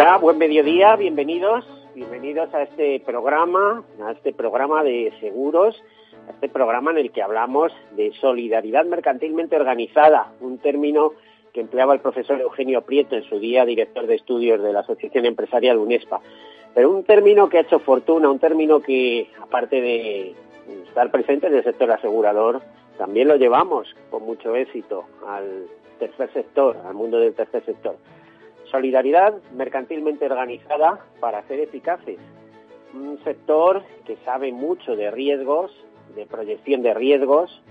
Hola, buen mediodía, bienvenidos, bienvenidos a este programa, a este programa de seguros, a este programa en el que hablamos de solidaridad mercantilmente organizada, un término que empleaba el profesor Eugenio Prieto en su día director de estudios de la Asociación Empresarial UNESPA. Pero un término que ha hecho fortuna, un término que, aparte de estar presente en el sector asegurador, también lo llevamos con mucho éxito al tercer sector, al mundo del tercer sector. Solidaridad mercantilmente organizada para ser eficaces. Un sector que sabe mucho de riesgos, de proyección de riesgos,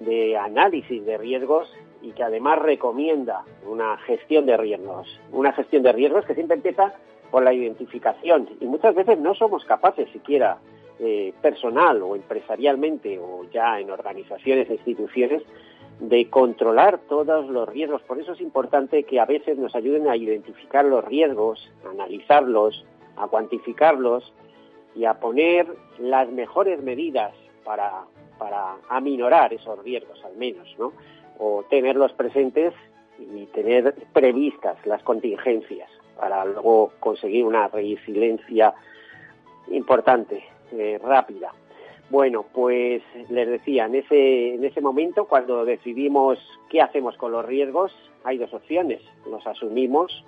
de análisis de riesgos y que además recomienda una gestión de riesgos. Una gestión de riesgos que siempre empieza por la identificación y muchas veces no somos capaces siquiera eh, personal o empresarialmente o ya en organizaciones e instituciones de controlar todos los riesgos. Por eso es importante que a veces nos ayuden a identificar los riesgos, a analizarlos, a cuantificarlos y a poner las mejores medidas para, para aminorar esos riesgos al menos, ¿no? O tenerlos presentes y tener previstas las contingencias para luego conseguir una resiliencia importante, eh, rápida. Bueno, pues les decía, en ese, en ese momento, cuando decidimos qué hacemos con los riesgos, hay dos opciones. Los asumimos,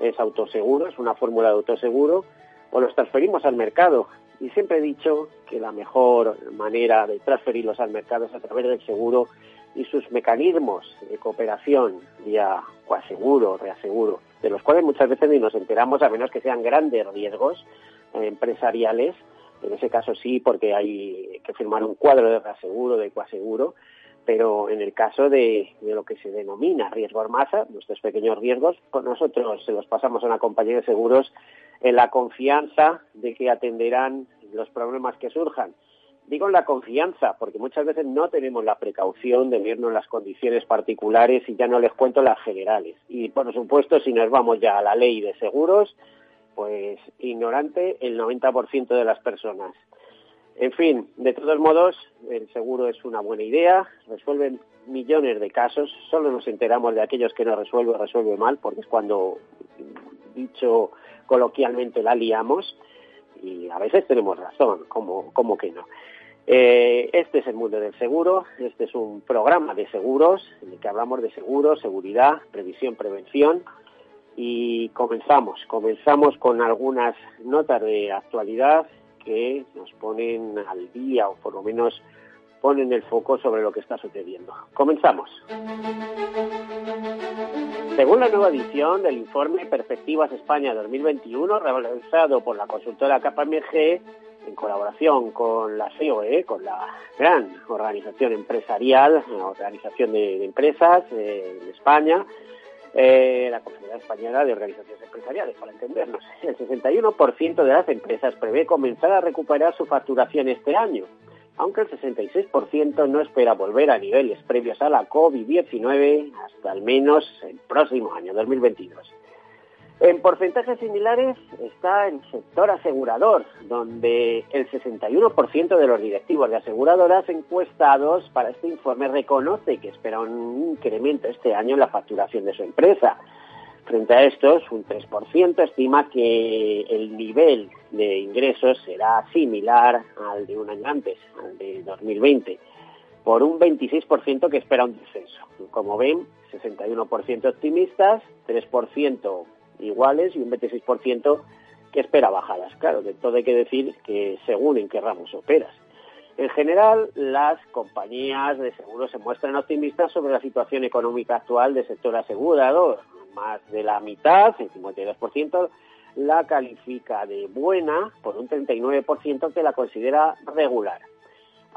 es autoseguro, es una fórmula de autoseguro, o los transferimos al mercado. Y siempre he dicho que la mejor manera de transferirlos al mercado es a través del seguro y sus mecanismos de cooperación vía coaseguro, reaseguro, de los cuales muchas veces ni nos enteramos a menos que sean grandes riesgos eh, empresariales en ese caso sí, porque hay que firmar un cuadro de reaseguro, de coaseguro, pero en el caso de, lo que se denomina riesgo armasa, nuestros pequeños riesgos, pues nosotros se los pasamos a una compañía de seguros en la confianza de que atenderán los problemas que surjan. Digo en la confianza, porque muchas veces no tenemos la precaución de vernos las condiciones particulares y ya no les cuento las generales. Y por supuesto, si nos vamos ya a la ley de seguros, pues ignorante el 90% de las personas. En fin, de todos modos, el seguro es una buena idea, resuelve millones de casos, solo nos enteramos de aquellos que no resuelve resuelve mal, porque es cuando, dicho coloquialmente, la liamos, y a veces tenemos razón, como, como que no. Eh, este es el mundo del seguro, este es un programa de seguros en el que hablamos de seguros, seguridad, previsión, prevención, y comenzamos, comenzamos con algunas notas de actualidad que nos ponen al día o por lo menos ponen el foco sobre lo que está sucediendo. Comenzamos. Según la nueva edición del informe Perspectivas España 2021, realizado por la consultora KPMG, en colaboración con la COE, con la gran organización empresarial, organización de, empresas eh, en España, eh, la Confederación Española de Organizaciones Empresariales, para entendernos. El 61% de las empresas prevé comenzar a recuperar su facturación este año, aunque el 66% no espera volver a niveles previos a la COVID-19 hasta al menos el próximo año, 2022. En porcentajes similares está el sector asegurador, donde el 61% de los directivos de aseguradoras encuestados para este informe reconoce que espera un incremento este año en la facturación de su empresa. Frente a estos, un 3% estima que el nivel de ingresos será similar al de un año antes, al de 2020, por un 26% que espera un descenso. Como ven, 61% optimistas, 3% iguales y un 26% que espera bajadas. Claro, de todo hay que decir que según en qué ramos operas. En general, las compañías de seguros se muestran optimistas sobre la situación económica actual del sector asegurador. Más de la mitad, el 52%, la califica de buena por un 39% que la considera regular.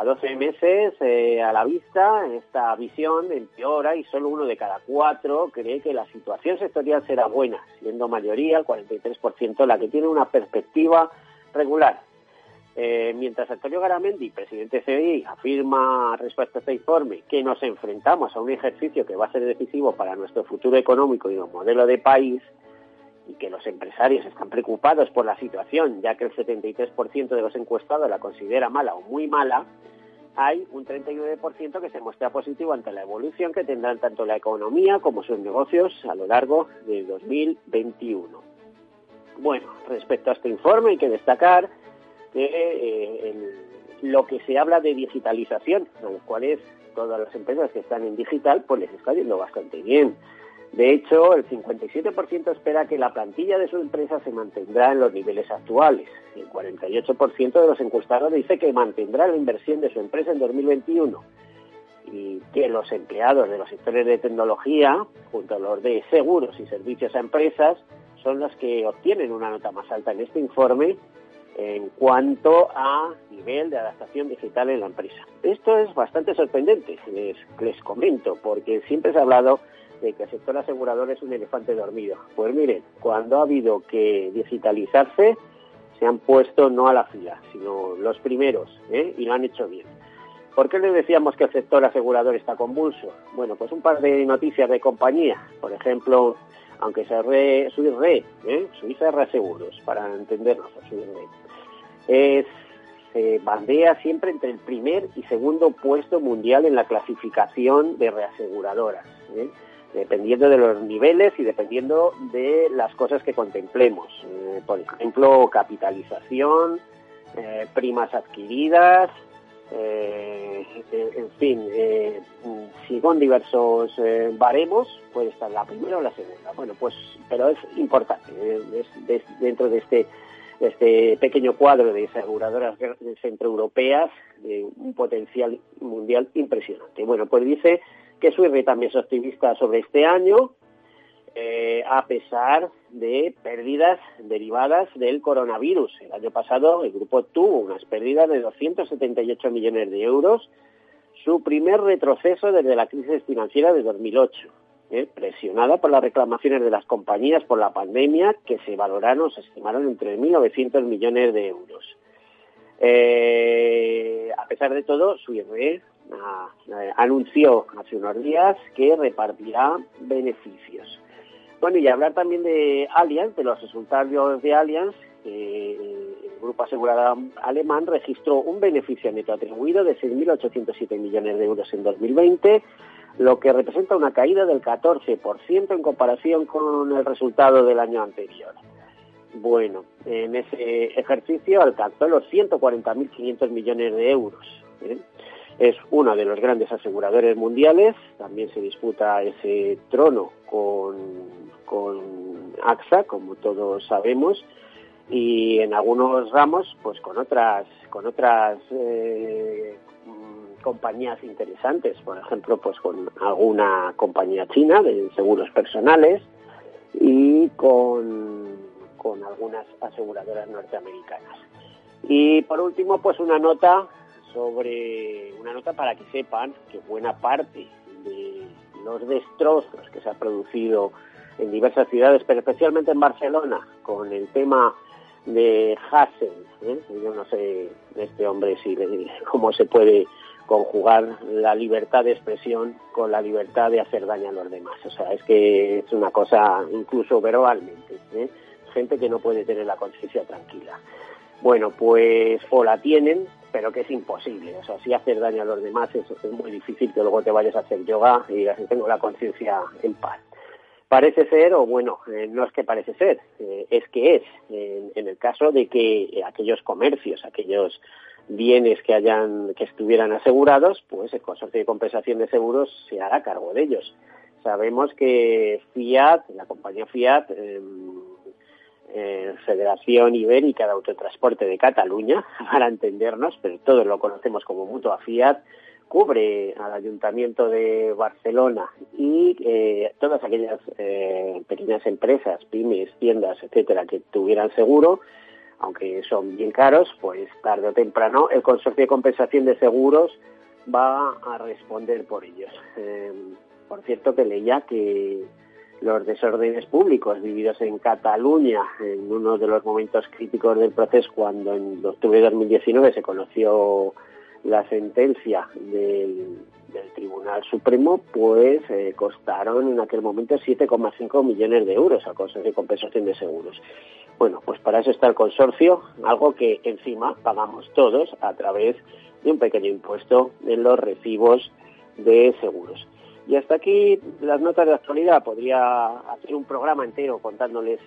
A 12 meses eh, a la vista esta visión empeora y solo uno de cada cuatro cree que la situación sectorial será buena, siendo mayoría, el 43%, la que tiene una perspectiva regular. Eh, mientras Antonio Garamendi, presidente de CDI, afirma respecto a este informe que nos enfrentamos a un ejercicio que va a ser decisivo para nuestro futuro económico y el modelo de país, y que los empresarios están preocupados por la situación, ya que el 73% de los encuestados la considera mala o muy mala, hay un 39% que se muestra positivo ante la evolución que tendrán tanto la economía como sus negocios a lo largo de 2021. Bueno, respecto a este informe hay que destacar que eh, lo que se habla de digitalización, a los cuales todas las empresas que están en digital pues les está yendo bastante bien. De hecho, el 57% espera que la plantilla de su empresa se mantendrá en los niveles actuales. El 48% de los encuestados dice que mantendrá la inversión de su empresa en 2021 y que los empleados de los sectores de tecnología, junto a los de seguros y servicios a empresas, son los que obtienen una nota más alta en este informe en cuanto a nivel de adaptación digital en la empresa. Esto es bastante sorprendente, les, les comento, porque siempre se ha hablado de que el sector asegurador es un elefante dormido. Pues miren, cuando ha habido que digitalizarse, se han puesto no a la fila, sino los primeros, ¿eh? y lo han hecho bien. ¿Por qué le decíamos que el sector asegurador está convulso? Bueno, pues un par de noticias de compañía. Por ejemplo, aunque se re, Suisse ¿eh? Suiza Reaseguros, para entendernos, Suisse es, se bandea siempre entre el primer y segundo puesto mundial en la clasificación de reaseguradoras. ¿eh? Dependiendo de los niveles y dependiendo de las cosas que contemplemos. Eh, por ejemplo, capitalización, eh, primas adquiridas, eh, en fin, si con diversos baremos, puede estar la primera o la segunda. Bueno, pues, pero es importante dentro de este este pequeño cuadro de aseguradoras centroeuropeas de un potencial mundial impresionante. Bueno, pues dice que Suirre también es optimista sobre este año, eh, a pesar de pérdidas derivadas del coronavirus. El año pasado el grupo tuvo unas pérdidas de 278 millones de euros, su primer retroceso desde la crisis financiera de 2008, eh, presionada por las reclamaciones de las compañías por la pandemia, que se valoraron, se estimaron en 3.900 millones de euros. Eh, a pesar de todo, Suirre anunció hace unos días que repartirá beneficios. Bueno, y hablar también de Allianz, de los resultados de Allianz, el grupo asegurador alemán registró un beneficio neto atribuido de 6.807 millones de euros en 2020, lo que representa una caída del 14% en comparación con el resultado del año anterior. Bueno, en ese ejercicio alcanzó los 140.500 millones de euros. ¿eh? Es uno de los grandes aseguradores mundiales, también se disputa ese trono con, con AXA, como todos sabemos, y en algunos ramos, pues con otras, con otras eh, compañías interesantes, por ejemplo, pues con alguna compañía china de seguros personales y con, con algunas aseguradoras norteamericanas. Y por último, pues una nota sobre una nota para que sepan que buena parte de los destrozos que se han producido en diversas ciudades, pero especialmente en Barcelona, con el tema de Hassel. ¿eh? Yo no sé de este hombre si cómo se puede conjugar la libertad de expresión con la libertad de hacer daño a los demás. O sea, es que es una cosa incluso verbalmente. ¿eh? Gente que no puede tener la conciencia tranquila. Bueno, pues o la tienen pero que es imposible. O sea, si hacer daño a los demás es, muy difícil que luego te vayas a hacer yoga y digas, tengo la conciencia en paz. Parece ser, o bueno, eh, no es que parece ser, eh, es que es, en, el caso de que aquellos comercios, aquellos bienes que hayan, que estuvieran asegurados, pues el consorcio de compensación de seguros se hará cargo de ellos. Sabemos que Fiat, la compañía Fiat, em, eh, Federación Ibérica de Autotransporte de Cataluña, para entendernos, pero todos lo conocemos como Mutua Fiat, cubre al Ayuntamiento de Barcelona y eh, todas aquellas eh, pequeñas empresas, pymes, tiendas, etcétera, que tuvieran seguro, aunque son bien caros, pues tarde o temprano el Consorcio de Compensación de Seguros va a responder por ellos. Eh, por cierto que leía que los desórdenes públicos vividos en Cataluña en uno de los momentos críticos del proceso cuando en octubre de 2019 se conoció la sentencia del, Tribunal Supremo, pues eh, costaron en aquel momento 7,5 millones de euros al Consorcio de Compensación de Seguros. Bueno, pues para eso está el consorcio, algo que encima pagamos todos a través de un pequeño impuesto en los recibos de seguros. Y hasta aquí las notas de actualidad. Podría hacer un programa entero contándoles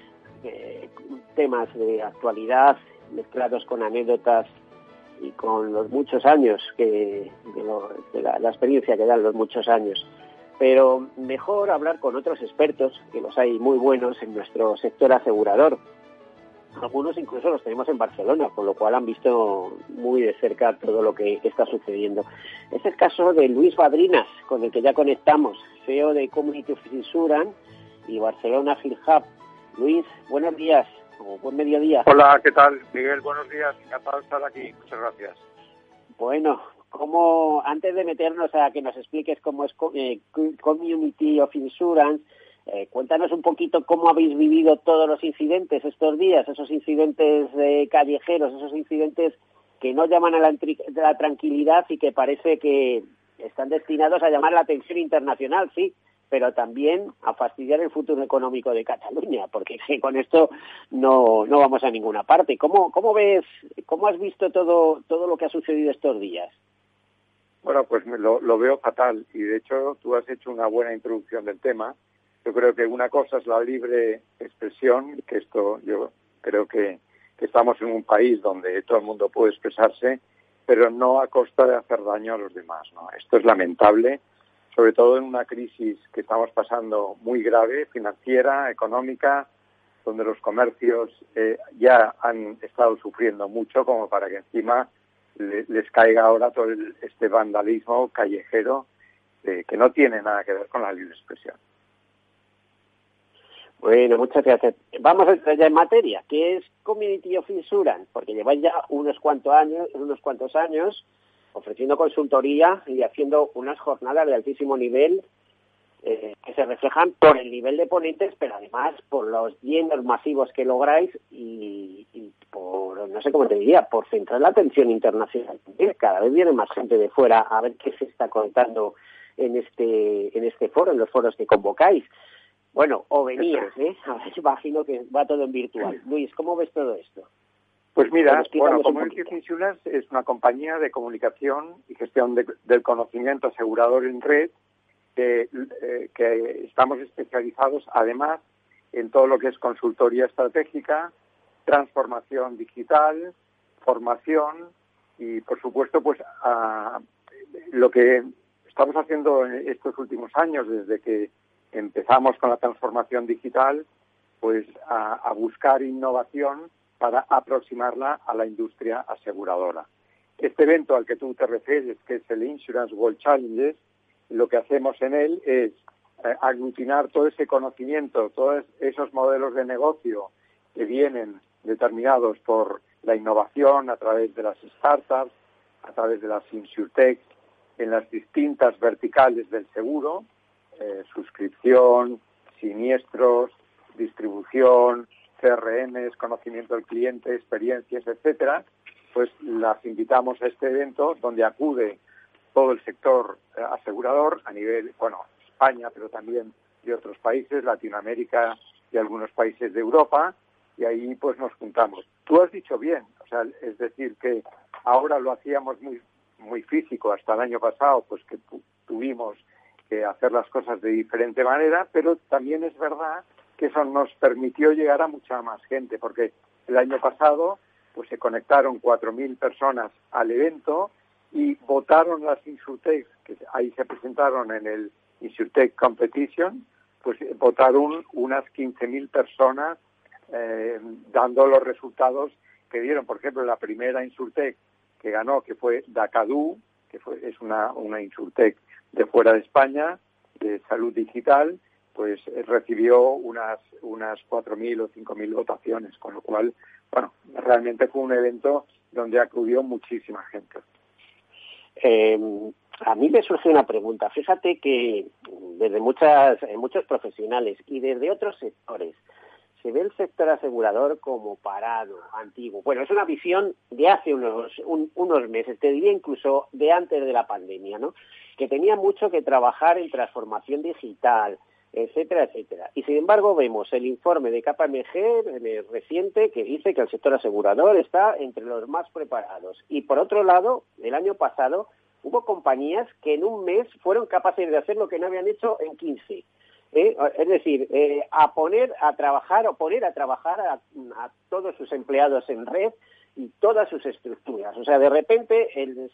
eh, temas de actualidad mezclados con anécdotas y con los muchos años que de, la, la, experiencia que dan los muchos años. Pero mejor hablar con otros expertos, que los hay muy buenos en nuestro sector asegurador, algunos incluso los tenemos en Barcelona, con lo cual han visto muy de cerca todo lo que está sucediendo. Es el caso de Luis Badrinas, con el que ya conectamos, CEO de Community of Insurance y Barcelona Field Hub. Luis, buenos días o buen mediodía. Hola, ¿qué tal? Miguel, buenos días. Encantado de estar aquí. Muchas gracias. Bueno, como antes de meternos a que nos expliques cómo es eh, Community of Insurance, eh, cuéntanos un poquito cómo habéis vivido todos los incidentes estos días, esos incidentes callejeros, esos incidentes que no llaman a la, tranquilidad y que parece que están destinados a llamar la atención internacional, sí, pero también a fastidiar el futuro económico de Cataluña, porque con esto no, no vamos a ninguna parte. ¿Cómo, cómo ves, cómo has visto todo, todo lo que ha sucedido estos días? Bueno, pues lo, lo veo fatal y de hecho tú has hecho una buena introducción del tema yo creo que una cosa es la libre expresión, que esto yo creo que, estamos en un país donde todo el mundo puede expresarse, pero no a costa de hacer daño a los demás. ¿no? Esto es lamentable, sobre todo en una crisis que estamos pasando muy grave, financiera, económica, donde los comercios eh, ya han estado sufriendo mucho como para que encima les caiga ahora todo este vandalismo callejero eh, que no tiene nada que ver con la libre expresión. Bueno, muchas gracias. Vamos a entrar ya en materia. ¿Qué es Community of Insurance? Porque lleváis ya unos cuantos años, unos cuantos años ofreciendo consultoría y haciendo unas jornadas de altísimo nivel eh, que se reflejan por el nivel de ponentes, pero además por los llenos masivos que lográis y, por, no sé cómo te diría, por centrar la atención internacional. Cada vez viene más gente de fuera a ver qué se está contando en este, en este foro, en los foros que convocáis. Bueno, o venías, ¿eh? Ahora imagino que va todo en virtual. Luis, ¿cómo ves todo esto? Pues mira, bueno, Community Insurance es una compañía de comunicación y gestión del conocimiento asegurador en red que, eh, que estamos especializados además en todo lo que es consultoría estratégica, transformación digital, formación y, por supuesto, pues a, lo que estamos haciendo en estos últimos años desde que empezamos con la transformación digital, pues a, buscar innovación para aproximarla a la industria aseguradora. Este evento al que tú te refieres, que es el Insurance World Challenges, lo que hacemos en él es eh, aglutinar todo ese conocimiento, todos esos modelos de negocio que vienen determinados por la innovación a través de las startups, a través de las insurtech, en las distintas verticales del seguro, eh, suscripción, siniestros, distribución, CRMs, conocimiento del cliente, experiencias, etcétera, pues las invitamos a este evento donde acude todo el sector eh, asegurador a nivel, bueno, España, pero también de otros países, Latinoamérica y algunos países de Europa, y ahí pues nos juntamos. Tú has dicho bien, o sea, es decir, que ahora lo hacíamos muy muy físico hasta el año pasado, pues que tuvimos que hacer las cosas de diferente manera, pero también es verdad que eso nos permitió llegar a mucha más gente, porque el año pasado pues se conectaron 4.000 personas al evento y votaron las Insurtech, que ahí se presentaron en el Insurtech Competition, pues votaron unas 15.000 personas eh, dando los resultados que dieron. Por ejemplo, la primera Insurtech que ganó, que fue Dakadu, que fue, es una, una Insurtech de fuera de España, de salud digital, pues recibió unas unas 4.000 o 5.000 votaciones, con lo cual, bueno, realmente fue un evento donde acudió muchísima gente. Eh, a mí me surge una pregunta. Fíjate que desde muchas, muchos profesionales y desde otros sectores se ve el sector asegurador como parado, antiguo. Bueno, es una visión de hace unos, unos meses, te diría incluso de antes de la pandemia, ¿no? Que tenía mucho que trabajar en transformación digital, etcétera, etcétera. Y sin embargo vemos el informe de KPMG reciente que dice que el sector asegurador está entre los más preparados. Y por otro lado, el año pasado hubo compañías que en un mes fueron capaces de hacer lo que no habían hecho en 15. ¿Eh? Es decir, eh, a poner a trabajar o poner a trabajar a, todos sus empleados en red y todas sus estructuras. O sea, de repente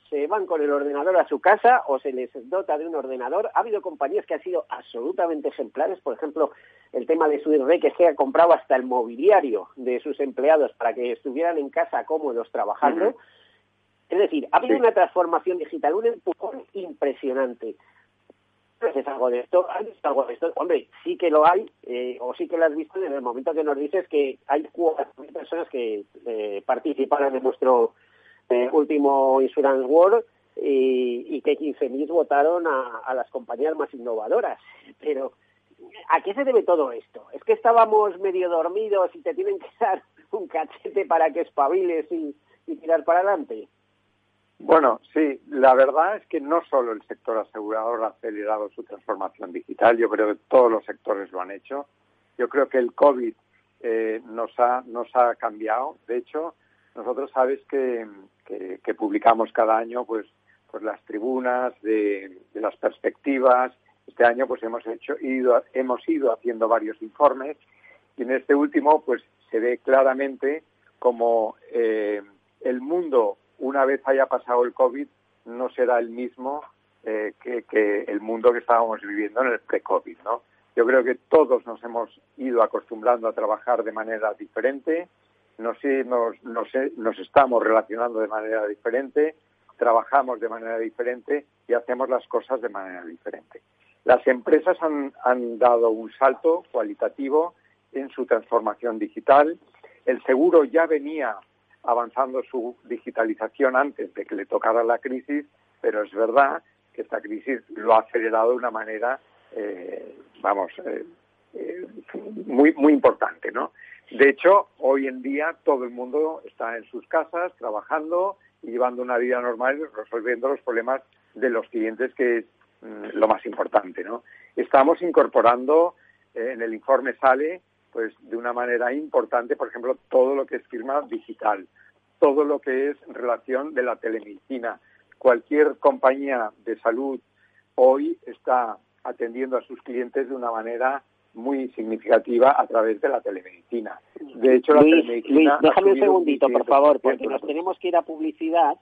se van con el ordenador a su casa o se les dota de un ordenador. Ha habido compañías que han sido absolutamente ejemplares. Por ejemplo, el tema de su red que se ha comprado hasta el mobiliario de sus empleados para que estuvieran en casa cómodos trabajando. Es decir, ha habido una transformación digital, un empujón impresionante. ¿Es algo de esto? ¿Has visto algo de esto? Hombre, sí que lo hay, eh, o sí que lo has visto en el momento que nos dices que hay 4.000 personas que eh, participaron en nuestro eh, último Insurance World y, y que 15.000 votaron a, a, las compañías más innovadoras. Pero, ¿a qué se debe todo esto? ¿Es que estábamos medio dormidos y te tienen que dar un cachete para que espabiles y, y tirar para adelante? Bueno, sí, la verdad es que no solo el sector asegurador ha acelerado su transformación digital, yo creo que todos los sectores lo han hecho. Yo creo que el COVID eh, nos, ha, nos ha cambiado. De hecho, nosotros sabes que, que, publicamos cada año pues, pues las tribunas de, de, las perspectivas. Este año pues hemos, hecho, ido, hemos ido haciendo varios informes y en este último pues se ve claramente como eh, el mundo una vez haya pasado el COVID, no será el mismo eh, que, el mundo que estábamos viviendo en el pre-COVID, ¿no? Yo creo que todos nos hemos ido acostumbrando a trabajar de manera diferente, nos, nos, nos, estamos relacionando de manera diferente, trabajamos de manera diferente y hacemos las cosas de manera diferente. Las empresas han, han dado un salto cualitativo en su transformación digital. El seguro ya venía avanzando su digitalización antes de que le tocara la crisis, pero es verdad que esta crisis lo ha acelerado de una manera, eh, vamos, eh, eh, muy, muy importante, ¿no? De hecho, hoy en día todo el mundo está en sus casas trabajando y llevando una vida normal, resolviendo los problemas de los clientes, que es mm, lo más importante, ¿no? Estamos incorporando, en el informe sale, pues de una manera importante, por ejemplo, todo lo que es firma digital, todo lo que es relación de la telemedicina. Cualquier compañía de salud hoy está atendiendo a sus clientes de una manera muy significativa a través de la telemedicina. De hecho, la telemedicina. déjame un segundito, por favor, porque nos tenemos que ir a publicidad.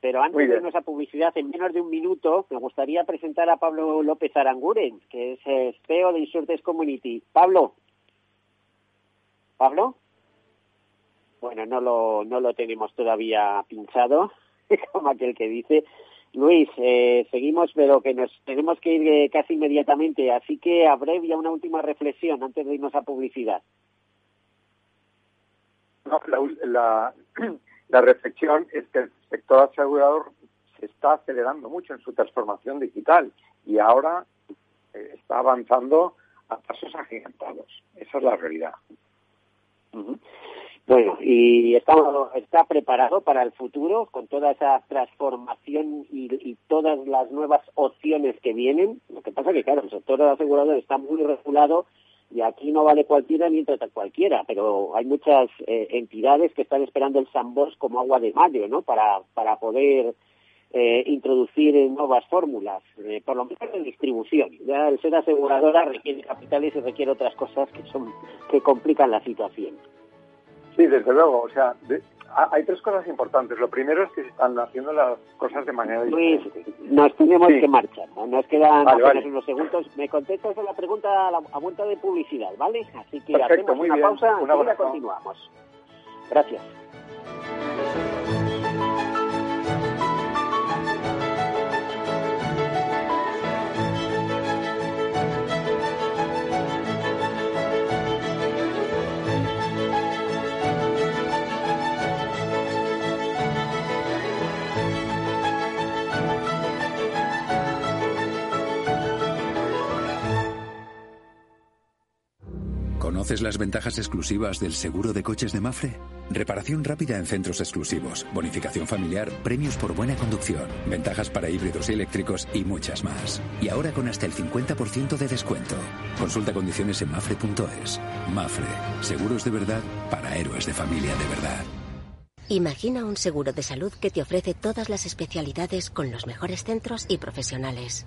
Pero antes de irnos a publicidad, en menos de un minuto, me gustaría presentar a Pablo López Aranguren, que es CEO de Insurtech Community. Pablo, Pablo. Bueno, no lo, no lo tenemos todavía pinchado, como aquel que dice. Luis, eh, seguimos, pero que nos tenemos que ir eh, casi inmediatamente, así que abrevia una última reflexión antes de irnos a publicidad. No, la, la, reflexión es que el sector asegurador se está acelerando mucho en su transformación digital y ahora eh, está avanzando a pasos agigantados. Esa es la realidad. Bueno, y está, está preparado para el futuro con toda esa transformación y, todas las nuevas opciones que vienen. Lo que pasa que, claro, el sector asegurador está muy regulado y aquí no vale cualquiera ni trata cualquiera, pero hay muchas eh, entidades que están esperando el sandbox como agua de mayo, ¿no? Para, para poder eh, introducir nuevas fórmulas, eh, por lo menos en distribución. Ya el ser aseguradora requiere capitales y requiere otras cosas que son que complican la situación. Sí, desde luego. O sea, hay tres cosas importantes. Lo primero es que se están haciendo las cosas de manera diferente. nos tenemos que marchar. Nos quedan unos segundos. Me contestas a la pregunta a, la, a vuelta de publicidad, ¿vale? Así que hacemos una pausa y continuamos. Gracias. ¿Conoces las ventajas exclusivas del seguro de coches de Mafre? Reparación rápida en centros exclusivos, bonificación familiar, premios por buena conducción, ventajas para híbridos y eléctricos y muchas más. Y ahora con hasta el 50% de descuento. Consulta condiciones en mafre.es. Mafre, seguros de verdad para héroes de familia de verdad. Imagina un seguro de salud que te ofrece todas las especialidades con los mejores centros y profesionales.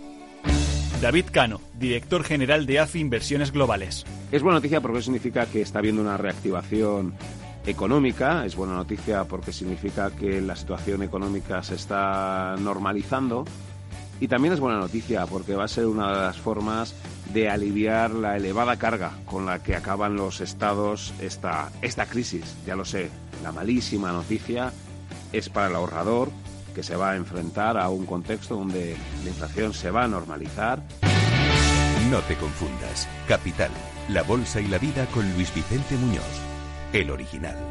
David Cano, director general de AFI Inversiones Globales. Es buena noticia porque significa que está habiendo una reactivación económica, es buena noticia porque significa que la situación económica se está normalizando y también es buena noticia porque va a ser una de las formas de aliviar la elevada carga con la que acaban los estados esta, esta crisis. Ya lo sé, la malísima noticia es para el ahorrador que se va a enfrentar a un contexto donde la inflación se va a normalizar. No te confundas. Capital, la bolsa y la vida con Luis Vicente Muñoz, el original.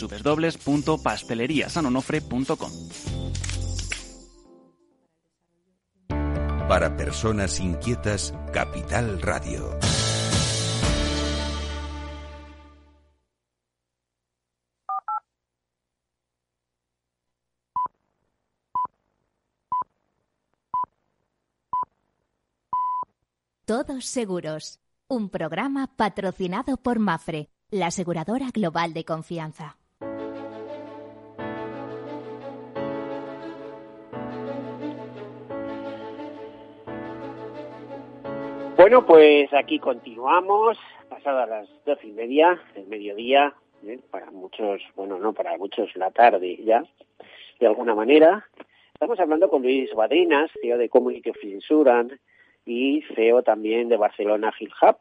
www.pasteleriasanonofre.com. Para personas inquietas, Capital Radio. Todos Seguros, un programa patrocinado por Mafre, la aseguradora global de confianza. Bueno, pues aquí continuamos, pasadas las doce y media del mediodía, ¿eh? para muchos, bueno, no para muchos la tarde ya, de alguna manera. Estamos hablando con Luis Badrinas, CEO de Community of Insurance y CEO también de Barcelona Hill Hub.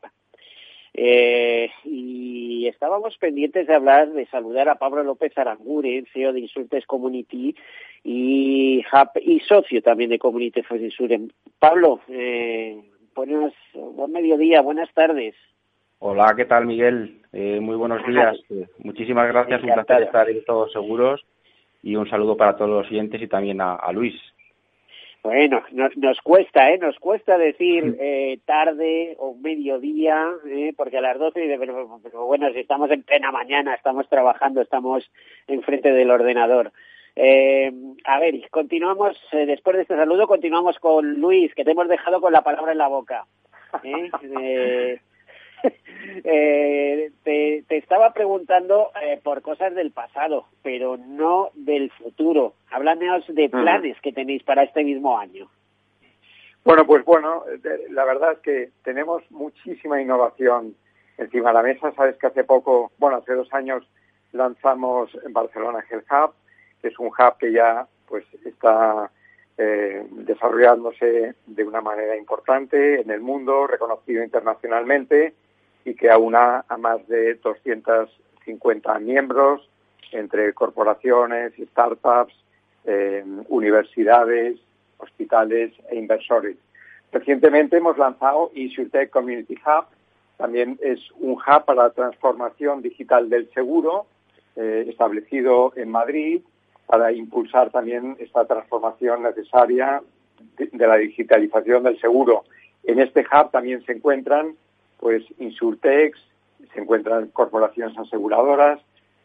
Eh, y estábamos pendientes de hablar, de saludar a Pablo López Aranguren, CEO de Insultes Community y Hub y socio también de Community of Insurance. Pablo, eh, buenas, buen mediodía, buenas tardes. Hola, ¿qué tal Miguel? Eh, muy buenos días. Eh, muchísimas gracias, un placer estar en Todos Seguros y un saludo para todos los oyentes y también a, Luis. Bueno, nos, nos cuesta, ¿eh? Nos cuesta decir eh, tarde o mediodía, ¿eh? porque a las 12, pero, pero bueno, si estamos en plena mañana, estamos trabajando, estamos enfrente del ordenador. Eh, a ver, continuamos, eh, después de este saludo, continuamos con Luis, que te hemos dejado con la palabra en la boca. ¿eh? eh te, te, estaba preguntando por cosas del pasado, pero no del futuro. Háblanos de planes que tenéis para este mismo año. Bueno, pues bueno, la verdad es que tenemos muchísima innovación encima de la mesa. Sabes que hace poco, bueno, hace dos años lanzamos en Barcelona Health Hub, es un hub que ya pues está eh, desarrollándose de una manera importante en el mundo, reconocido internacionalmente y que aúna a más de 250 miembros entre corporaciones, startups, eh, universidades, hospitales e inversores. Recientemente hemos lanzado InsurTech Community Hub, también es un hub para la transformación digital del seguro, eh, establecido en Madrid para impulsar también esta transformación necesaria de, la digitalización del seguro. En este hub también se encuentran pues Insurtex, se encuentran corporaciones aseguradoras,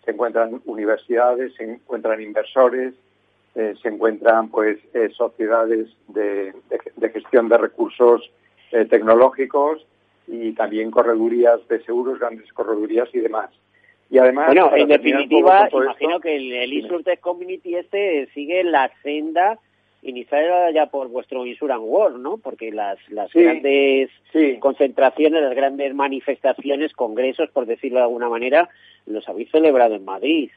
se encuentran universidades, se encuentran inversores, eh, se encuentran pues eh, sociedades de, gestión de recursos eh, tecnológicos y también corredurías de seguros, grandes corredurías y demás. Y además, bueno, en definitiva, imagino que el, el Community este sigue la senda iniciada ya por vuestro Insurance World, ¿no? Porque las, las grandes concentraciones, las grandes manifestaciones, congresos, por decirlo de alguna manera, los habéis celebrado en Madrid.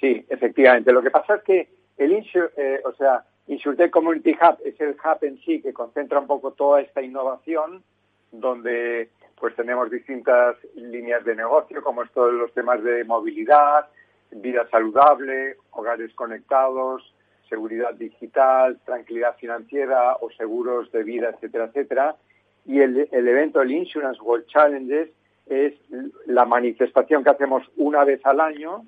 Sí, efectivamente. Lo que pasa es que el Insur, eh, o sea, InsurTech Community Hub es el hub en sí que concentra un poco toda esta innovación, donde pues tenemos distintas líneas de negocio, como es todos los temas de movilidad, vida saludable, hogares conectados, seguridad digital, tranquilidad financiera o seguros de vida, etcétera, etcétera. Y el, evento, el Insurance World Challenges, es la manifestación que hacemos una vez al año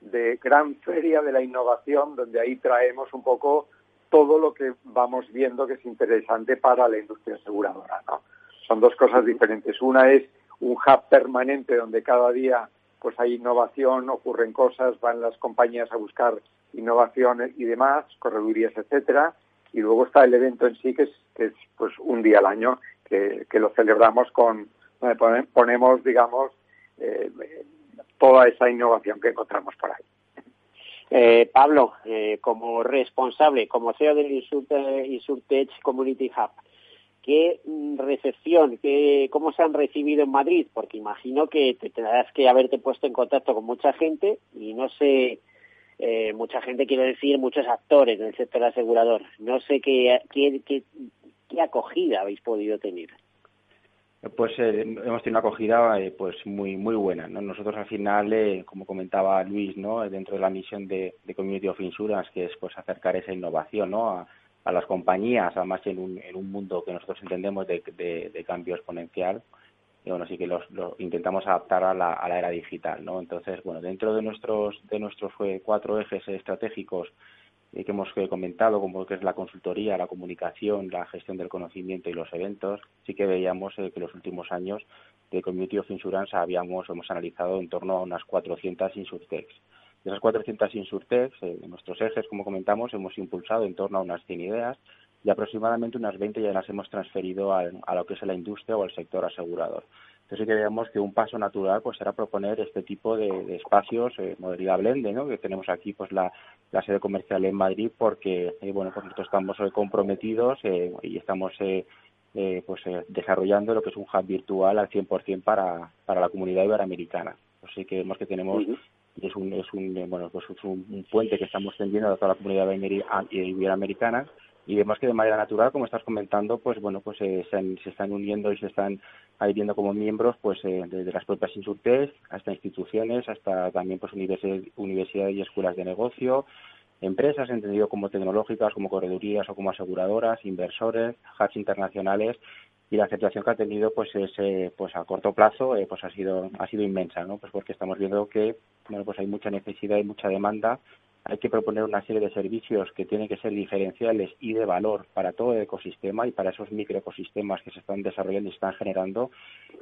de gran feria de la innovación, donde ahí traemos un poco todo lo que vamos viendo que es interesante para la industria aseguradora. ¿no? Son dos cosas diferentes. Una es un hub permanente donde cada día pues hay innovación, ocurren cosas, van las compañías a buscar innovación y demás, corredurías, etcétera, y luego está el evento en sí que es, que es pues un día al año que, lo celebramos con ponemos digamos eh, toda esa innovación que encontramos por ahí. Eh, Pablo, eh, como responsable, como CEO del Insurtech Community Hub, ¿Qué recepción, qué, cómo se han recibido en Madrid? Porque imagino que te tendrás que haberte puesto en contacto con mucha gente y no sé, eh, mucha gente quiero decir, muchos actores del sector asegurador. No sé qué, qué, acogida habéis podido tener. Pues eh, hemos tenido una acogida eh, pues muy muy buena. Nosotros al final, como comentaba Luis, no dentro de la misión de, de, Community of Insurance, que es pues acercar esa innovación ¿no? a, a las compañías, además en un, en un mundo que nosotros entendemos de, cambio exponencial, y bueno, sí que los, intentamos adaptar a la, a la, era digital, ¿no? Entonces, bueno, dentro de nuestros, de nuestros eh, cuatro ejes estratégicos eh, que hemos eh, comentado, como que es la consultoría, la comunicación, la gestión del conocimiento y los eventos, sí que veíamos que en los últimos años de Community of Insurance habíamos, hemos analizado en torno a unas 400 insurtechs de esas 400 insurtechs, eh, nuestros ejes, como comentamos, hemos impulsado en torno a unas 100 ideas y aproximadamente unas 20 ya las hemos transferido a, lo que es la industria o al sector asegurador. Entonces sí que veamos que un paso natural pues será proponer este tipo de, espacios, eh, modalidad Blende, ¿no? que tenemos aquí pues la, sede comercial en Madrid porque eh, bueno pues nosotros estamos hoy comprometidos eh, y estamos eh, pues desarrollando lo que es un hub virtual al 100% para, para la comunidad iberoamericana. Así que vemos que tenemos y es un, es un bueno pues es un, puente que estamos tendiendo a toda la comunidad iberoamericana y vemos que de manera natural, como estás comentando, pues bueno, pues eh, se, están uniendo y se están ahí viendo como miembros, pues eh, desde las propias insurtes hasta instituciones, hasta también pues universidades y escuelas de negocio, empresas, entendido como tecnológicas, como corredurías o como aseguradoras, inversores, hubs internacionales y la aceptación que ha tenido pues es, eh, pues a corto plazo pues ha sido ha sido inmensa no pues porque estamos viendo que bueno pues hay mucha necesidad y mucha demanda hay que proponer una serie de servicios que tienen que ser diferenciales y de valor para todo el ecosistema y para esos microecosistemas que se están desarrollando y se están generando.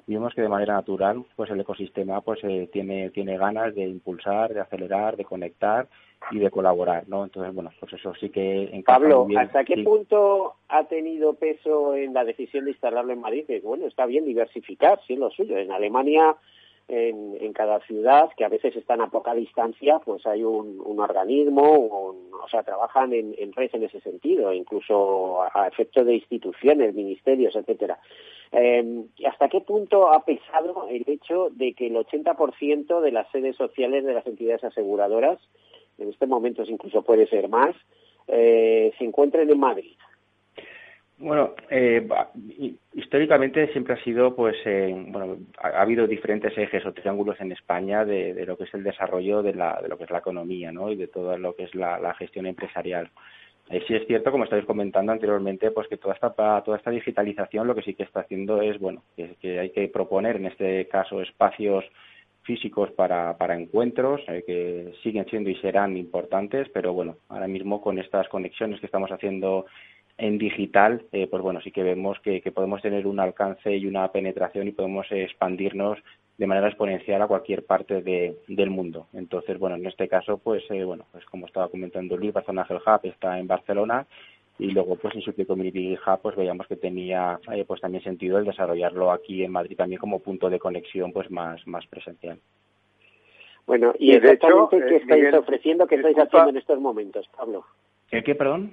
Y vemos que de manera natural, pues el ecosistema pues eh, tiene tiene ganas de impulsar, de acelerar, de conectar y de colaborar, ¿no? Entonces, bueno, pues eso sí que Pablo, ¿hasta qué punto ha tenido peso en la decisión de instalarlo en Madrid? Bueno, está bien diversificar, sí, lo suyo. En Alemania en, cada ciudad, que a veces están a poca distancia, pues hay un, organismo, o sea, trabajan en, red en ese sentido, incluso a, efecto de instituciones, ministerios, etcétera. Eh, ¿Hasta qué punto ha pesado el hecho de que el 80% de las sedes sociales de las entidades aseguradoras, en este momento incluso puede ser más, eh, se encuentren en Madrid? Bueno, eh, históricamente siempre ha sido, pues, eh, bueno, ha, habido diferentes ejes o triángulos en España de, lo que es el desarrollo de, la, de lo que es la economía, ¿no? Y de todo lo que es la, gestión empresarial. Eh, sí es cierto, como estáis comentando anteriormente, pues que toda esta toda esta digitalización lo que sí que está haciendo es, bueno, que, que hay que proponer en este caso espacios físicos para, para encuentros eh, que siguen siendo y serán importantes, pero bueno, ahora mismo con estas conexiones que estamos haciendo en digital, eh, pues bueno, sí que vemos que, podemos tener un alcance y una penetración y podemos expandirnos de manera exponencial a cualquier parte del mundo. Entonces, bueno, en este caso, pues, eh, bueno, pues como estaba comentando Luis, Barcelona Health Hub está en Barcelona y luego, pues, en Supply Community Hub, pues veíamos que tenía, eh, pues, también sentido el desarrollarlo aquí en Madrid también como punto de conexión, pues, más, más presencial. Bueno, y, exactamente qué estáis ofreciendo, qué estáis haciendo en estos momentos, Pablo. ¿Qué, qué perdón?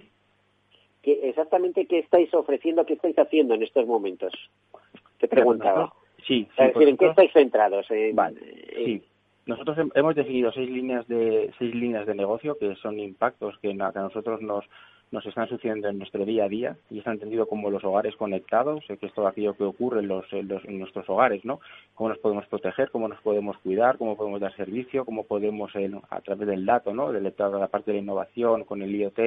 Exactamente qué estáis ofreciendo, qué estáis haciendo en estos momentos. Te preguntaba. Sí, decir, ¿en qué estáis centrados? vale, sí. Nosotros hemos definido seis líneas de seis líneas de negocio que son impactos que a nosotros nos nos están sucediendo en nuestro día a día y está entendido como los hogares conectados, que es todo aquello que ocurre en, los, en, nuestros hogares, ¿no? Cómo nos podemos proteger, cómo nos podemos cuidar, cómo podemos dar servicio, cómo podemos, a través del dato, ¿no? De la parte de la innovación, con el IoT,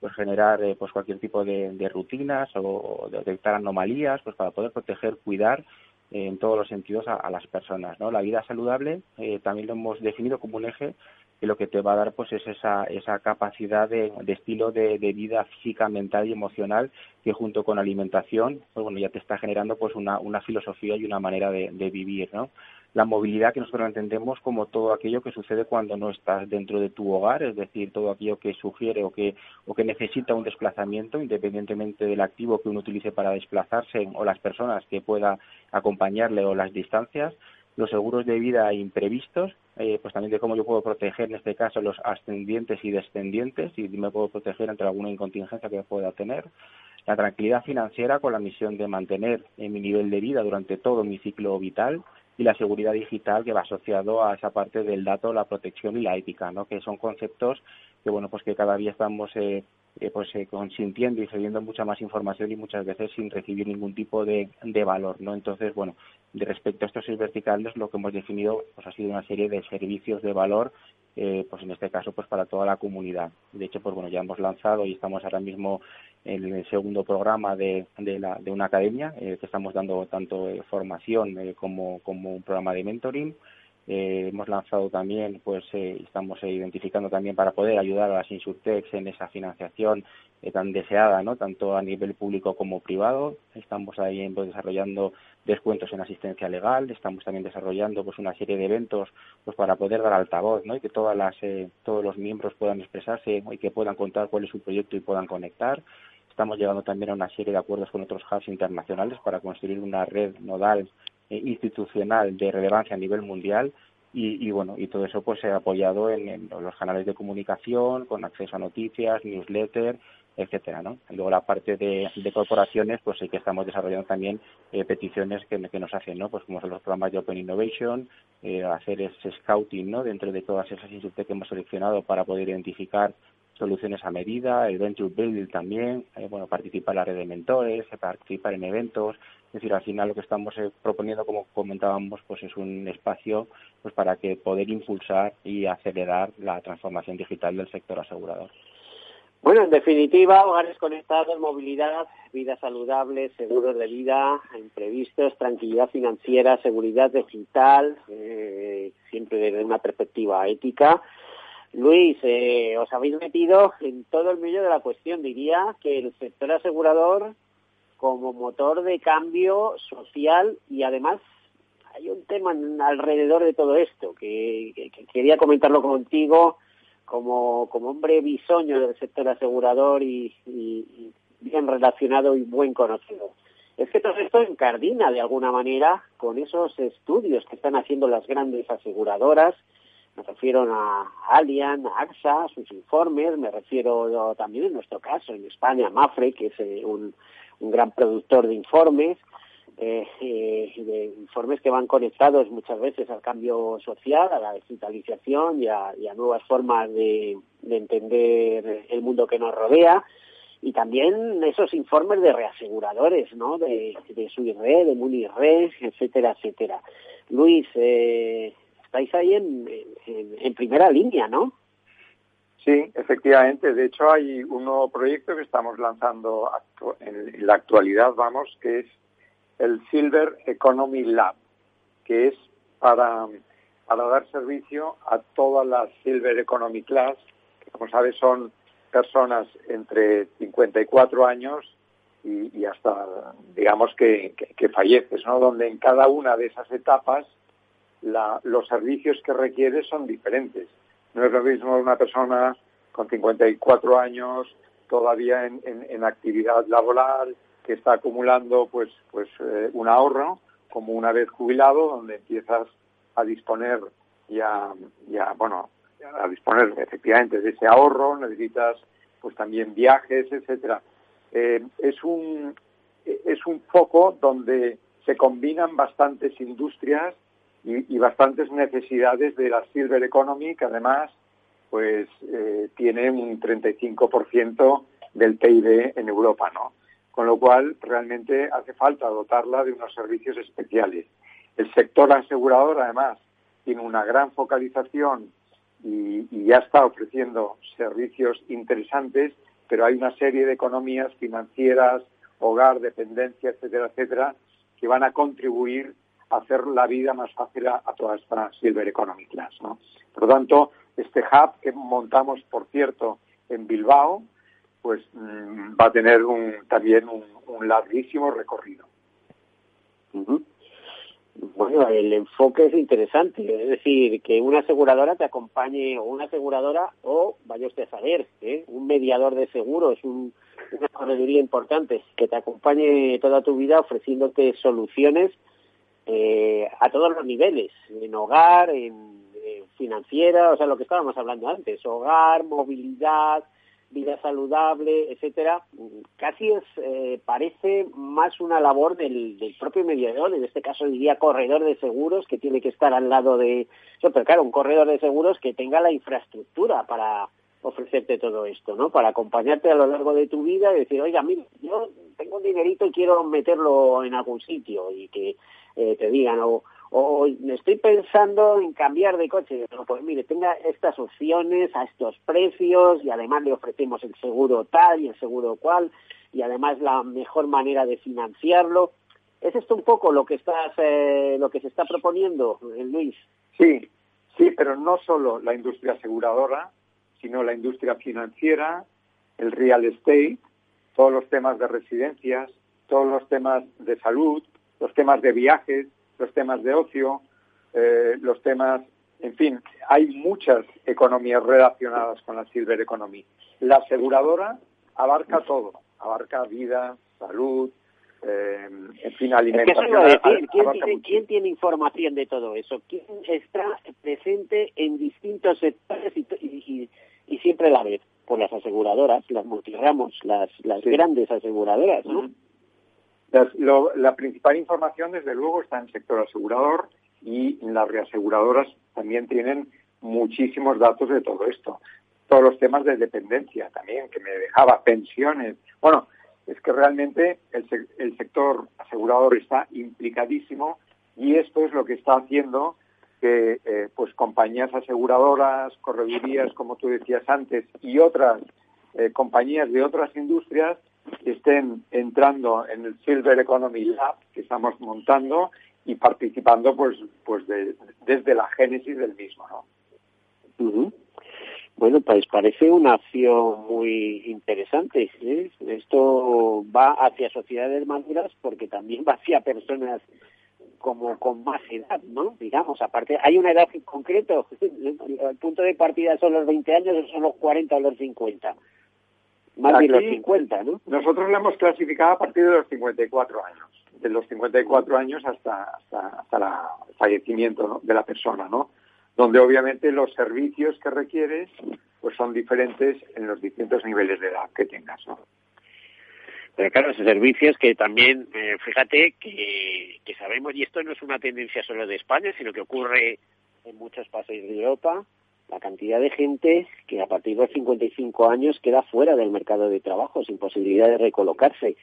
pues generar eh, pues cualquier tipo de, rutinas o, detectar anomalías, pues para poder proteger, cuidar eh, en todos los sentidos a, las personas, ¿no? La vida saludable eh, también lo hemos definido como un eje que lo que te va a dar pues es esa, esa capacidad de, estilo de, vida física, mental y emocional que junto con alimentación pues bueno ya te está generando pues una, una filosofía y una manera de, vivir ¿no? la movilidad que nosotros entendemos como todo aquello que sucede cuando no estás dentro de tu hogar es decir todo aquello que sugiere o que o que necesita un desplazamiento independientemente del activo que uno utilice para desplazarse o las personas que pueda acompañarle o las distancias los seguros de vida imprevistos, eh, pues también de cómo yo puedo proteger en este caso los ascendientes y descendientes y me puedo proteger ante alguna incontingencia que pueda tener. La tranquilidad financiera con la misión de mantener mi nivel de vida durante todo mi ciclo vital y la seguridad digital que va asociado a esa parte del dato, la protección y la ética, ¿no? que son conceptos que bueno pues que cada día estamos eh, eh, pues eh, consintiendo y recibiendo mucha más información y muchas veces sin recibir ningún tipo de, de valor no entonces bueno de respecto a estos seis verticales lo que hemos definido pues ha sido una serie de servicios de valor eh, pues en este caso pues para toda la comunidad. De hecho pues bueno ya hemos lanzado y estamos ahora mismo en el segundo programa de, de, la, de una academia eh, que estamos dando tanto formación como, como un programa de mentoring eh, hemos lanzado también, pues eh, estamos eh, identificando también para poder ayudar a las Insurtex en esa financiación tan deseada, ¿no? tanto a nivel público como privado. Estamos ahí pues, desarrollando descuentos en asistencia legal, estamos también desarrollando pues una serie de eventos pues para poder dar altavoz, ¿no? Y que todas las todos los miembros puedan expresarse y que puedan contar cuál es su proyecto y puedan conectar Estamos llegando también a una serie de acuerdos con otros hubs internacionales para construir una red nodal eh, institucional de relevancia a nivel mundial y, bueno y todo eso pues se ha apoyado en, los canales de comunicación con acceso a noticias newsletter etcétera no y luego la parte de, corporaciones pues sí que estamos desarrollando también eh, peticiones que, nos hacen no pues como son los programas de Open Innovation eh, hacer ese scouting no dentro de todas esas instituciones que hemos seleccionado para poder identificar soluciones a medida, el venture building también, eh, bueno, participar en la red de mentores, participar en eventos, es decir, al final lo que estamos eh, proponiendo, como comentábamos, pues es un espacio pues para que poder impulsar y acelerar la transformación digital del sector asegurador. Bueno, en definitiva, hogares conectados, movilidad, vida saludable, seguros de vida, imprevistos, tranquilidad financiera, seguridad digital, eh, siempre desde una perspectiva ética Luis, eh, os habéis metido en todo el medio de la cuestión. Diría que el sector asegurador como motor de cambio social y además hay un tema alrededor de todo esto que, quería comentarlo contigo como, como hombre bisoño del sector asegurador y, y bien relacionado y buen conocido. Es que todo esto encardina de alguna manera con esos estudios que están haciendo las grandes aseguradoras, me refiero a Allian, a AXA, sus informes, me refiero también en nuestro caso, en España, a Mafre, que es eh, un, gran productor de informes, eh, eh, de informes que van conectados muchas veces al cambio social, a la digitalización y a, nuevas formas de, entender el mundo que nos rodea. Y también esos informes de reaseguradores, ¿no? De, de Suirre, de Munirre, etcétera, etcétera. Luis, eh, estáis ahí en, primera línea, ¿no? Sí, efectivamente. De hecho, hay un nuevo proyecto que estamos lanzando en la actualidad, vamos, que es el Silver Economy Lab, que es para, para dar servicio a todas las Silver Economy Class, que como sabes son personas entre 54 años y, hasta, digamos, que, que falleces, ¿no? Donde en cada una de esas etapas los servicios que requiere son diferentes. No es lo mismo una persona con 54 años todavía en, actividad laboral que está acumulando pues pues eh, un ahorro como una vez jubilado donde empiezas a disponer ya ya bueno a disponer efectivamente de ese ahorro necesitas pues también viajes etcétera. Eh, es un es un foco donde se combinan bastantes industrias y, bastantes necesidades de la Silver Economy, que además pues eh, tiene un 35% del PIB en Europa, ¿no? Con lo cual, realmente hace falta dotarla de unos servicios especiales. El sector asegurador, además, tiene una gran focalización y, y, ya está ofreciendo servicios interesantes, pero hay una serie de economías financieras, hogar, dependencia, etcétera, etcétera, que van a contribuir hacer la vida más fácil a, toda esta Silver Economy Class. ¿no? Por lo tanto, este hub que montamos, por cierto, en Bilbao, pues mm, va a tener un, también un, larguísimo recorrido. Bueno, el enfoque es interesante, es decir, que una aseguradora te acompañe o una aseguradora o, vaya usted a saber, ¿eh? un mediador de seguros, un, una correduría importante, que te acompañe toda tu vida ofreciéndote soluciones eh, a todos los niveles, en hogar, en, financiera, o sea, lo que estábamos hablando antes, hogar, movilidad, vida saludable, etcétera, casi es, eh, parece más una labor del, del, propio mediador, en este caso diría corredor de seguros, que tiene que estar al lado de pero claro, un corredor de seguros que tenga la infraestructura para ofrecerte todo esto, ¿no? Para acompañarte a lo largo de tu vida y decir, oiga, mira, yo tengo un dinerito y quiero meterlo en algún sitio y que eh, te digan, o, o estoy pensando en cambiar de coche, pues mire, tenga estas opciones a estos precios y además le ofrecemos el seguro tal y el seguro cual y además la mejor manera de financiarlo. ¿Es esto un poco lo que estás, eh, lo que se está proponiendo, eh, Luis? Sí, sí, pero no solo la industria aseguradora, sino la industria financiera, el real estate, todos los temas de residencias, todos los temas de salud, los temas de viajes, los temas de ocio, eh, los temas, en fin, hay muchas economías relacionadas con la Silver Economy. La aseguradora abarca todo, abarca vida, salud, eh, en fin, alimentación. ¿quién, tiene, información de todo eso? ¿Quién está presente en distintos sectores y, siempre la vez? Por las aseguradoras, las multiramos, las, las grandes aseguradoras, ¿no? la principal información, desde luego, está en el sector asegurador y las reaseguradoras también tienen muchísimos datos de todo esto. Todos los temas de dependencia también, que me dejaba, pensiones. Bueno, es que realmente el, sector asegurador está implicadísimo y esto es lo que está haciendo que eh, pues compañías aseguradoras, corredurías, como tú decías antes, y otras eh, compañías de otras industrias estén entrando en el Silver Economy Lab que estamos montando y participando pues pues desde la génesis del mismo, ¿no? Bueno, pues parece una acción muy interesante. ¿eh? Esto va hacia sociedades maduras porque también va hacia personas como con más edad, ¿no? Digamos, aparte, ¿hay una edad en concreto? ¿El punto de partida son los 20 años o son los 40 o los 50? Más de los 50, ¿no? Nosotros la hemos clasificado a partir de los 54 años, de los 54 años hasta, hasta, hasta el fallecimiento de la persona, ¿no? Donde obviamente los servicios que requieres pues son diferentes en los distintos niveles de edad que tengas, ¿no? Pero claro, esos servicios que también, eh, fíjate que, que sabemos, y esto no es una tendencia solo de España, sino que ocurre en muchos países de Europa, la cantidad de gente que a partir de los 55 años queda fuera del mercado de trabajo, sin posibilidad de recolocarse.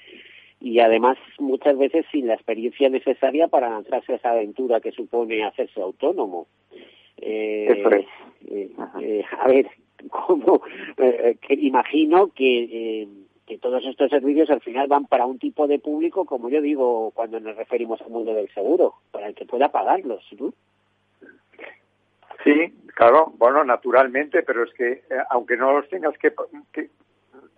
Y además, muchas veces sin la experiencia necesaria para lanzarse a esa aventura que supone hacerse autónomo. Eh, eh, eh, a ver, como que imagino que, que todos estos servicios al final van para un tipo de público, como yo digo cuando nos referimos al mundo del seguro, para el que pueda pagarlos, ¿no? Sí, claro, bueno, naturalmente, pero es que aunque no los tengas que,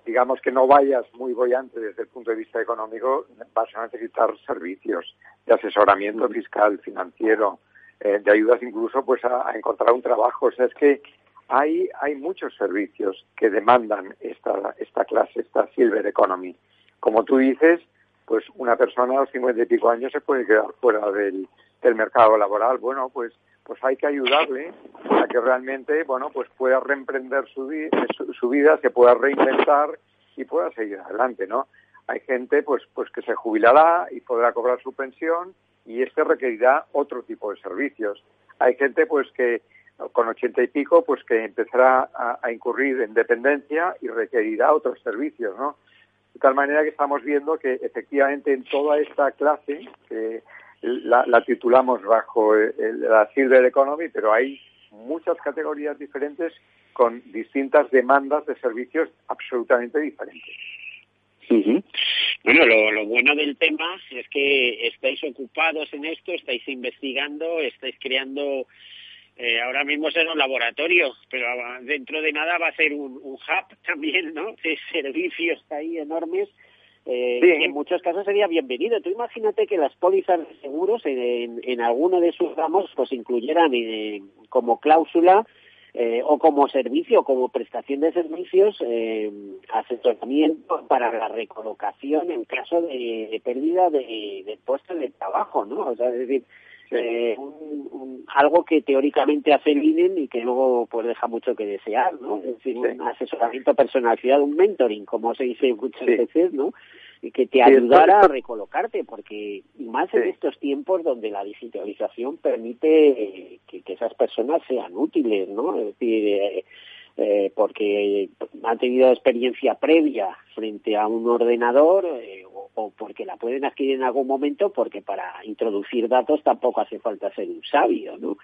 digamos que no vayas muy bollante desde el punto de vista económico, vas a necesitar servicios de asesoramiento fiscal, financiero, eh, de ayudas incluso pues a, encontrar un trabajo. O sea, es que hay, hay muchos servicios que demandan esta, esta clase, esta silver economy. Como tú dices, pues una persona a los cincuenta y pico años se puede quedar fuera del, del mercado laboral. Bueno, pues pues hay que ayudarle a que realmente, bueno, pues pueda reemprender su, su, su, vida, se pueda reinventar y pueda seguir adelante, ¿no? Hay gente, pues, pues que se jubilará y podrá cobrar su pensión y este requerirá otro tipo de servicios. Hay gente pues que con ochenta y pico pues que empezará a, incurrir en dependencia y requerirá otros servicios, ¿no? De tal manera que estamos viendo que efectivamente en toda esta clase, que la, titulamos bajo la Silver Economy, pero hay muchas categorías diferentes con distintas demandas de servicios absolutamente diferentes. Bueno, lo, bueno del tema es que estáis ocupados en esto, estáis investigando, estáis creando, eh, ahora mismo es un laboratorio, pero dentro de nada va a ser un, hub también, ¿no? De servicios ahí enormes. Eh, En muchos casos sería bienvenido. Tú imagínate que las pólizas de seguros en, en, alguno de sus ramos pues incluyeran eh, como cláusula eh, o como servicio, como prestación de servicios, eh, asesoramiento para la recolocación en caso de, pérdida de, de, puesto de trabajo, ¿no? O sea, es decir, eh, algo que teóricamente hace el INEN y que luego pues deja mucho que desear, ¿no? Es decir, un asesoramiento personalizado, un mentoring, como se dice muchas veces, ¿no? Que te ayudara a recolocarte, porque más en estos tiempos donde la digitalización permite que, esas personas sean útiles, ¿no? Es decir, eh, eh, porque han tenido experiencia previa frente a un ordenador eh, o, porque la pueden adquirir en algún momento, porque para introducir datos tampoco hace falta ser un sabio, ¿no?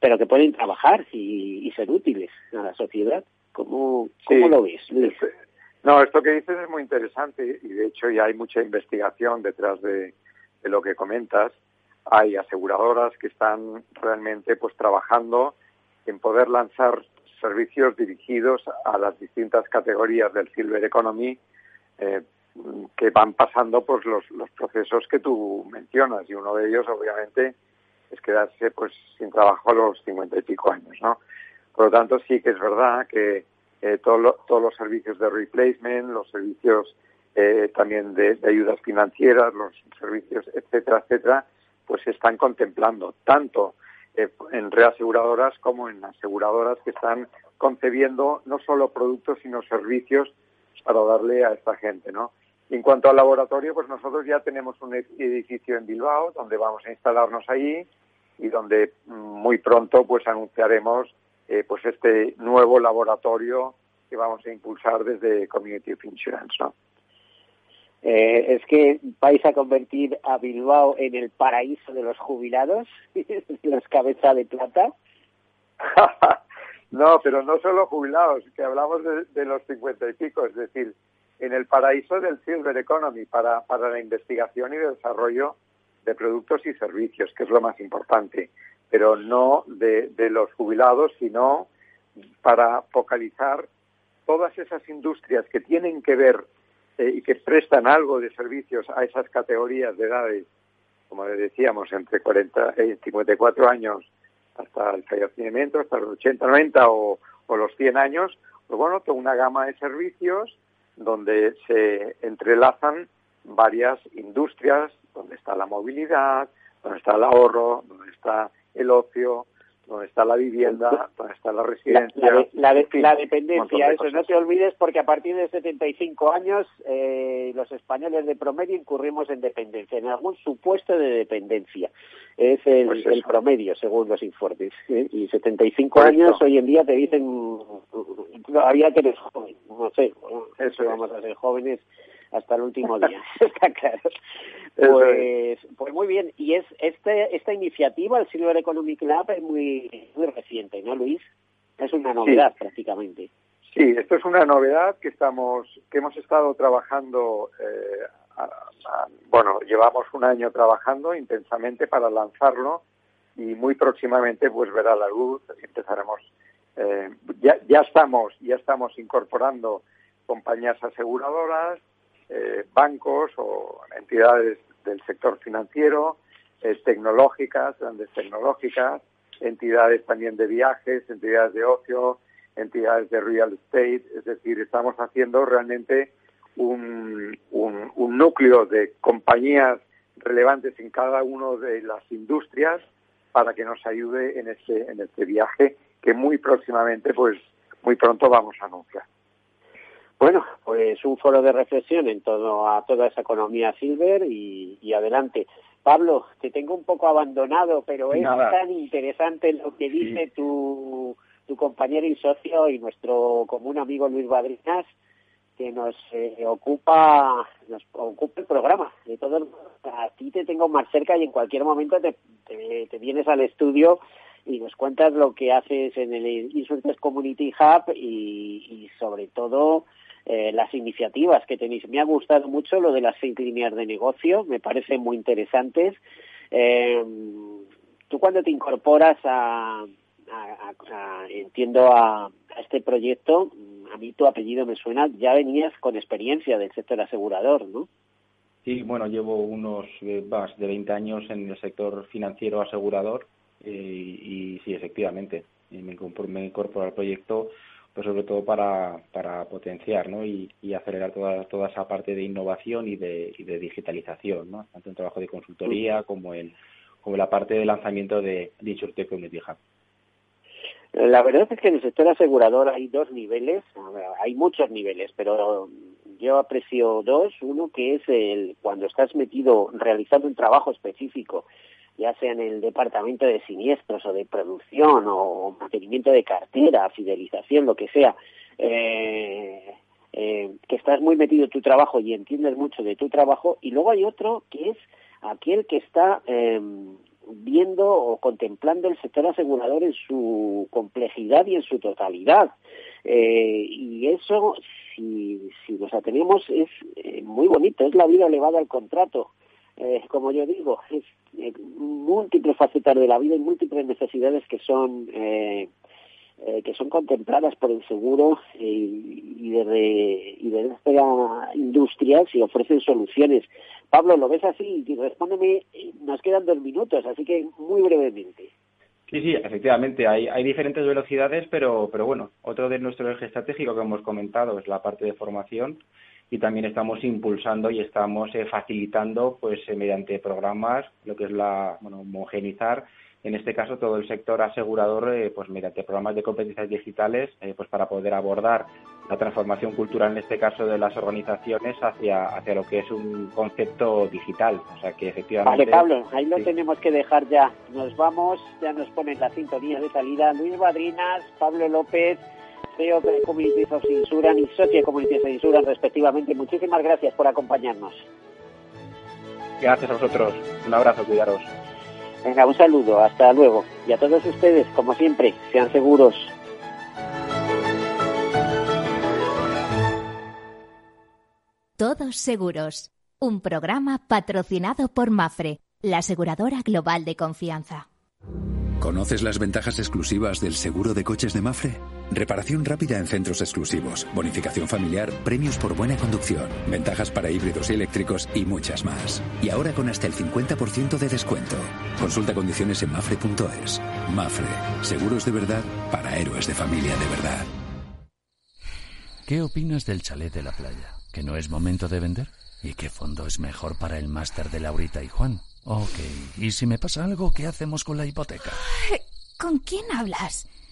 pero que pueden trabajar y, ser útiles a la sociedad. ¿Cómo, cómo lo ves, no, esto que dices es muy interesante y de hecho ya hay mucha investigación detrás de, lo que comentas. Hay aseguradoras que están realmente pues trabajando en poder lanzar servicios dirigidos a las distintas categorías del Silver Economy eh, que van pasando pues los, los procesos que tú mencionas y uno de ellos obviamente es quedarse pues sin trabajo a los cincuenta y pico años, ¿no? Por lo tanto sí que es verdad que eh, todos los servicios de replacement, los servicios eh, también de, ayudas financieras, los servicios, etcétera, etcétera, pues se están contemplando tanto eh, en reaseguradoras como en aseguradoras que están concebiendo no solo productos sino servicios para darle a esta gente, ¿no? en cuanto al laboratorio, pues nosotros ya tenemos un edificio en Bilbao donde vamos a instalarnos ahí y donde mm, muy pronto pues anunciaremos eh, pues este nuevo laboratorio que vamos a impulsar desde Community of Insurance, ¿no? Eh, es que vais a convertir a Bilbao en el paraíso de los jubilados, los cabeza de plata. no, pero no solo jubilados, que hablamos de, de los cincuenta y pico, es decir, en el paraíso del Silver Economy para, para la investigación y desarrollo de productos y servicios, que es lo más importante, pero no de, los jubilados, sino para focalizar todas esas industrias que tienen que ver eh, y que prestan algo de servicios a esas categorías de edades, como decíamos, entre 40 y 54 años hasta el fallecimiento, hasta los 80, 90 o, o los 100 años, pues bueno, toda una gama de servicios donde se entrelazan varias industrias, donde está la movilidad, donde está el ahorro, donde está el ocio, donde está la vivienda, donde está la residencia. La, dependencia, eso no te olvides porque a partir de 75 años eh, los españoles de promedio incurrimos en dependencia, en algún supuesto de dependencia. Es el, pues el promedio según los informes. ¿eh? Y 75 años hoy en día te dicen todavía que eres joven, no sé, eso vamos a ser jóvenes hasta el último día, está claro. Pues, pues muy bien, y es este, esta iniciativa, el Silver Economic Lab, es muy, muy reciente, ¿no, Luis? Es una novedad prácticamente. Sí, esto es una novedad que estamos, que hemos estado trabajando, eh, bueno, llevamos un año trabajando intensamente para lanzarlo y muy próximamente pues verá la luz, empezaremos, eh, ya, ya estamos, ya estamos incorporando compañías aseguradoras, eh, bancos o entidades del sector financiero, tecnológicas, grandes tecnológicas, entidades también de viajes, entidades de ocio, entidades de real estate, es decir, estamos haciendo realmente un, un, núcleo de compañías relevantes en cada una de las industrias para que nos ayude en este, en este viaje que muy próximamente, pues muy pronto vamos a anunciar. Bueno, pues un foro de reflexión en torno a toda esa economía silver y, adelante. Pablo, te tengo un poco abandonado, pero es tan interesante lo que dice tu, tu compañero y socio y nuestro común amigo Luis Badrinas, que nos eh, ocupa nos ocupa el programa. De todo a ti te tengo más cerca y en cualquier momento te, te, vienes al estudio y nos cuentas lo que haces en el Insurtech Community Hub y, y sobre todo eh, las iniciativas que tenéis. Me ha gustado mucho lo de las seis líneas de negocio, me parecen muy interesantes. Eh, tú cuando te incorporas a, entiendo, a, este proyecto, a mí tu apellido me suena, ya venías con experiencia del sector asegurador, ¿no? Sí, bueno, llevo unos eh, más de 20 años en el sector financiero asegurador y sí, efectivamente, me, me incorporo al proyecto pues sobre todo para, para potenciar ¿no? y, acelerar toda, toda esa parte de innovación y de, y de digitalización, ¿no? tanto en trabajo de consultoría como en, como la parte de lanzamiento de, de InsurTech Community Hub. La verdad es que en el sector asegurador hay dos niveles, hay muchos niveles, pero yo aprecio dos. Uno que es el cuando estás metido realizando un trabajo específico ya sea en el departamento de siniestros o de producción o mantenimiento de cartera, fidelización, lo que sea, eh, eh, que estás muy metido en tu trabajo y entiendes mucho de tu trabajo, y luego hay otro que es aquel que está eh, viendo o contemplando el sector asegurador en su complejidad y en su totalidad. y eso, si, si nos atenemos, es muy bonito, es la vida elevada al contrato. Eh, como yo digo, es eh, múltiples facetas de la vida y múltiples necesidades que son eh, eh, que son contempladas por el seguro y, y desde y desde esta industria se ofrecen soluciones. Pablo, ¿lo ves así? Y respóndeme, nos quedan dos minutos, así que muy brevemente. Sí, sí, efectivamente, hay, hay diferentes velocidades, pero, pero bueno, otro de nuestro eje estratégico que hemos comentado es la parte de formación y también estamos impulsando y estamos eh, facilitando, pues eh, mediante programas, lo que es la, bueno, homogenizar en este caso todo el sector asegurador, eh, pues mediante programas de competencias digitales, pues para poder abordar la transformación cultural, en este caso de las organizaciones, hacia, hacia lo que es un concepto digital. O sea que efectivamente. Vale, Pablo, ahí lo tenemos que dejar ya. Nos vamos, ya nos ponen la sintonía de salida. Luis Badrinas, Pablo López. CEO de Communities of Insurance y Socio de Communities of Insurance, respectivamente. Muchísimas gracias por acompañarnos. Gracias a vosotros. Un abrazo, cuidaros. Venga, un saludo, hasta luego. Y a todos ustedes, como siempre, sean seguros. Todos seguros. Un programa patrocinado por Mafre, la aseguradora global de confianza. ¿Conoces las ventajas exclusivas del seguro de coches de Mafre? Reparación rápida en centros exclusivos, bonificación familiar, premios por buena conducción, ventajas para híbridos y eléctricos y muchas más. Y ahora con hasta el 50% de descuento. Consulta condiciones en mafre.es. Mafre, seguros de verdad para héroes de familia de verdad. ¿Qué opinas del chalet de la playa? ¿Que no es momento de vender? ¿Y qué fondo es mejor para el máster de Laurita y Juan? Ok, ¿y si me pasa algo, qué hacemos con la hipoteca? ¿Con quién hablas?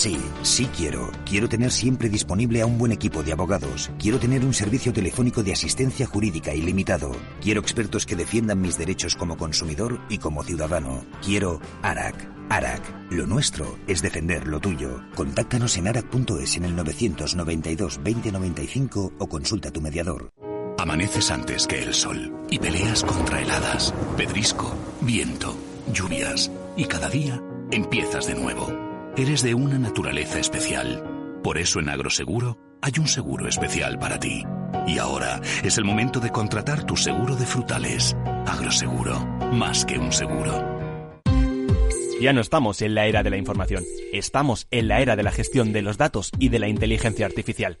Sí, sí quiero. Quiero tener siempre disponible a un buen equipo de abogados. Quiero tener un servicio telefónico de asistencia jurídica ilimitado. Quiero expertos que defiendan mis derechos como consumidor y como ciudadano. Quiero ARAC. ARAC. Lo nuestro es defender lo tuyo. Contáctanos en arac.es en el 992 2095 o consulta a tu mediador. Amaneces antes que el sol y peleas contra heladas, pedrisco, viento, lluvias y cada día empiezas de nuevo. Eres de una naturaleza especial. Por eso en Agroseguro hay un seguro especial para ti. Y ahora es el momento de contratar tu seguro de frutales. Agroseguro, más que un seguro. Ya no estamos en la era de la información, estamos en la era de la gestión de los datos y de la inteligencia artificial.